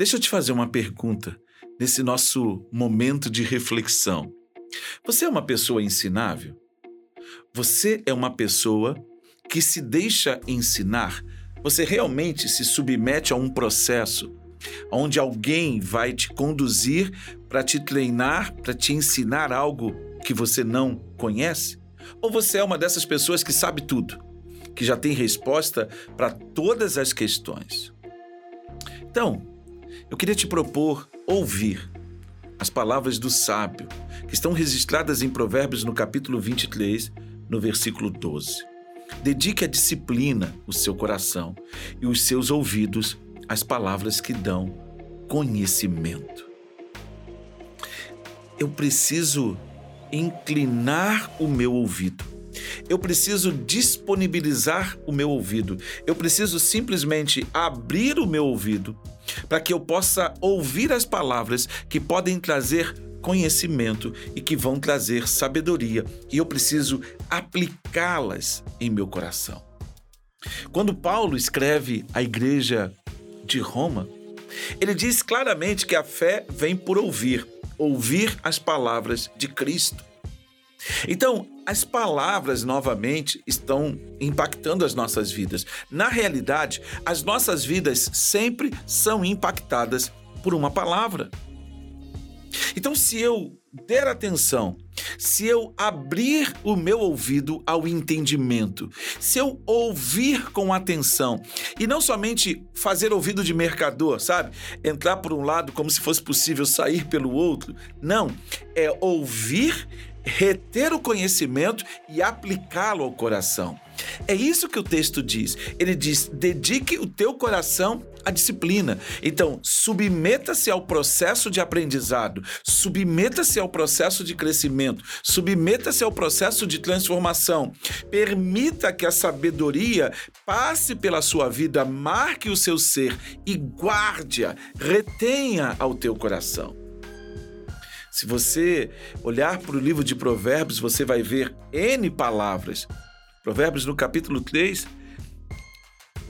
Deixa eu te fazer uma pergunta nesse nosso momento de reflexão. Você é uma pessoa ensinável? Você é uma pessoa que se deixa ensinar? Você realmente se submete a um processo onde alguém vai te conduzir para te treinar, para te ensinar algo que você não conhece? Ou você é uma dessas pessoas que sabe tudo, que já tem resposta para todas as questões? Então, eu queria te propor ouvir as palavras do sábio, que estão registradas em Provérbios no capítulo 23, no versículo 12. Dedique a disciplina o seu coração e os seus ouvidos às palavras que dão conhecimento. Eu preciso inclinar o meu ouvido. Eu preciso disponibilizar o meu ouvido. Eu preciso simplesmente abrir o meu ouvido para que eu possa ouvir as palavras que podem trazer conhecimento e que vão trazer sabedoria, e eu preciso aplicá-las em meu coração. Quando Paulo escreve à igreja de Roma, ele diz claramente que a fé vem por ouvir, ouvir as palavras de Cristo. Então, as palavras novamente estão impactando as nossas vidas. Na realidade, as nossas vidas sempre são impactadas por uma palavra. Então, se eu der atenção, se eu abrir o meu ouvido ao entendimento, se eu ouvir com atenção e não somente fazer ouvido de mercador, sabe? Entrar por um lado como se fosse possível sair pelo outro. Não, é ouvir reter o conhecimento e aplicá-lo ao coração. É isso que o texto diz. Ele diz: dedique o teu coração à disciplina. Então, submeta-se ao processo de aprendizado, submeta-se ao processo de crescimento, submeta-se ao processo de transformação. Permita que a sabedoria passe pela sua vida, marque o seu ser e guarde-a, retenha ao teu coração. Se você olhar para o livro de Provérbios, você vai ver N palavras. Provérbios no capítulo 3,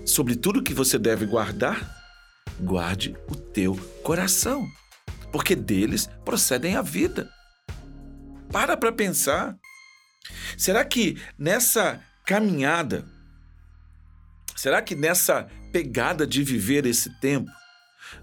sobre tudo que você deve guardar, guarde o teu coração, porque deles procedem a vida. Para para pensar. Será que nessa caminhada, será que nessa pegada de viver esse tempo,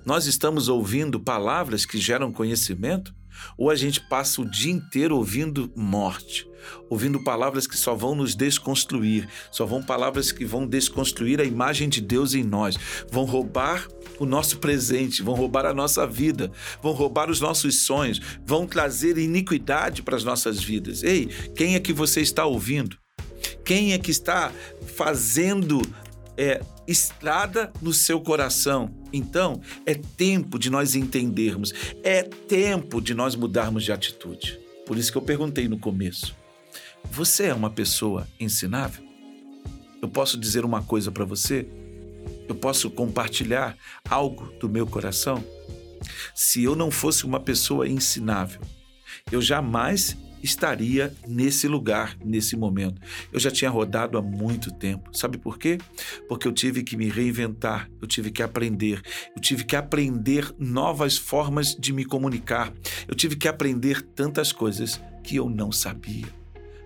nós estamos ouvindo palavras que geram conhecimento? Ou a gente passa o dia inteiro ouvindo morte, ouvindo palavras que só vão nos desconstruir, só vão palavras que vão desconstruir a imagem de Deus em nós, vão roubar o nosso presente, vão roubar a nossa vida, vão roubar os nossos sonhos, vão trazer iniquidade para as nossas vidas. Ei, quem é que você está ouvindo? Quem é que está fazendo é, estrada no seu coração. Então, é tempo de nós entendermos, é tempo de nós mudarmos de atitude. Por isso que eu perguntei no começo: você é uma pessoa ensinável? Eu posso dizer uma coisa para você? Eu posso compartilhar algo do meu coração? Se eu não fosse uma pessoa ensinável, eu jamais estaria nesse lugar, nesse momento. Eu já tinha rodado há muito tempo. Sabe por quê? Porque eu tive que me reinventar, eu tive que aprender, eu tive que aprender novas formas de me comunicar, eu tive que aprender tantas coisas que eu não sabia,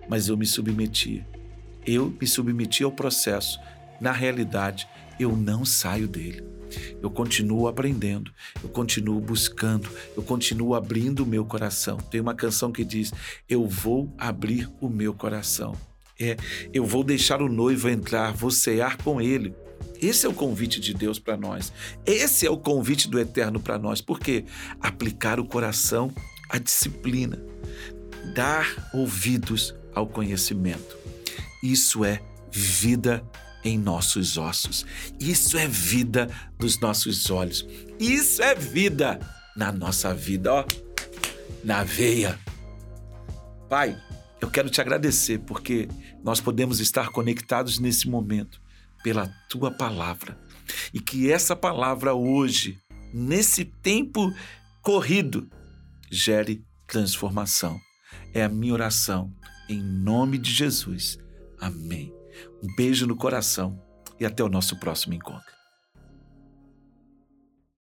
mas eu me submetia. Eu me submeti ao processo. Na realidade, eu não saio dele. Eu continuo aprendendo, eu continuo buscando, eu continuo abrindo o meu coração. Tem uma canção que diz: Eu vou abrir o meu coração. É, eu vou deixar o noivo entrar, vou cear com ele. Esse é o convite de Deus para nós. Esse é o convite do Eterno para nós. Por quê? Aplicar o coração à disciplina, dar ouvidos ao conhecimento. Isso é vida em nossos ossos. Isso é vida nos nossos olhos. Isso é vida na nossa vida, ó, na veia. Pai, eu quero te agradecer porque nós podemos estar conectados nesse momento pela tua palavra. E que essa palavra hoje, nesse tempo corrido, gere transformação. É a minha oração. Em nome de Jesus. Amém. Um beijo no coração e até o nosso próximo encontro.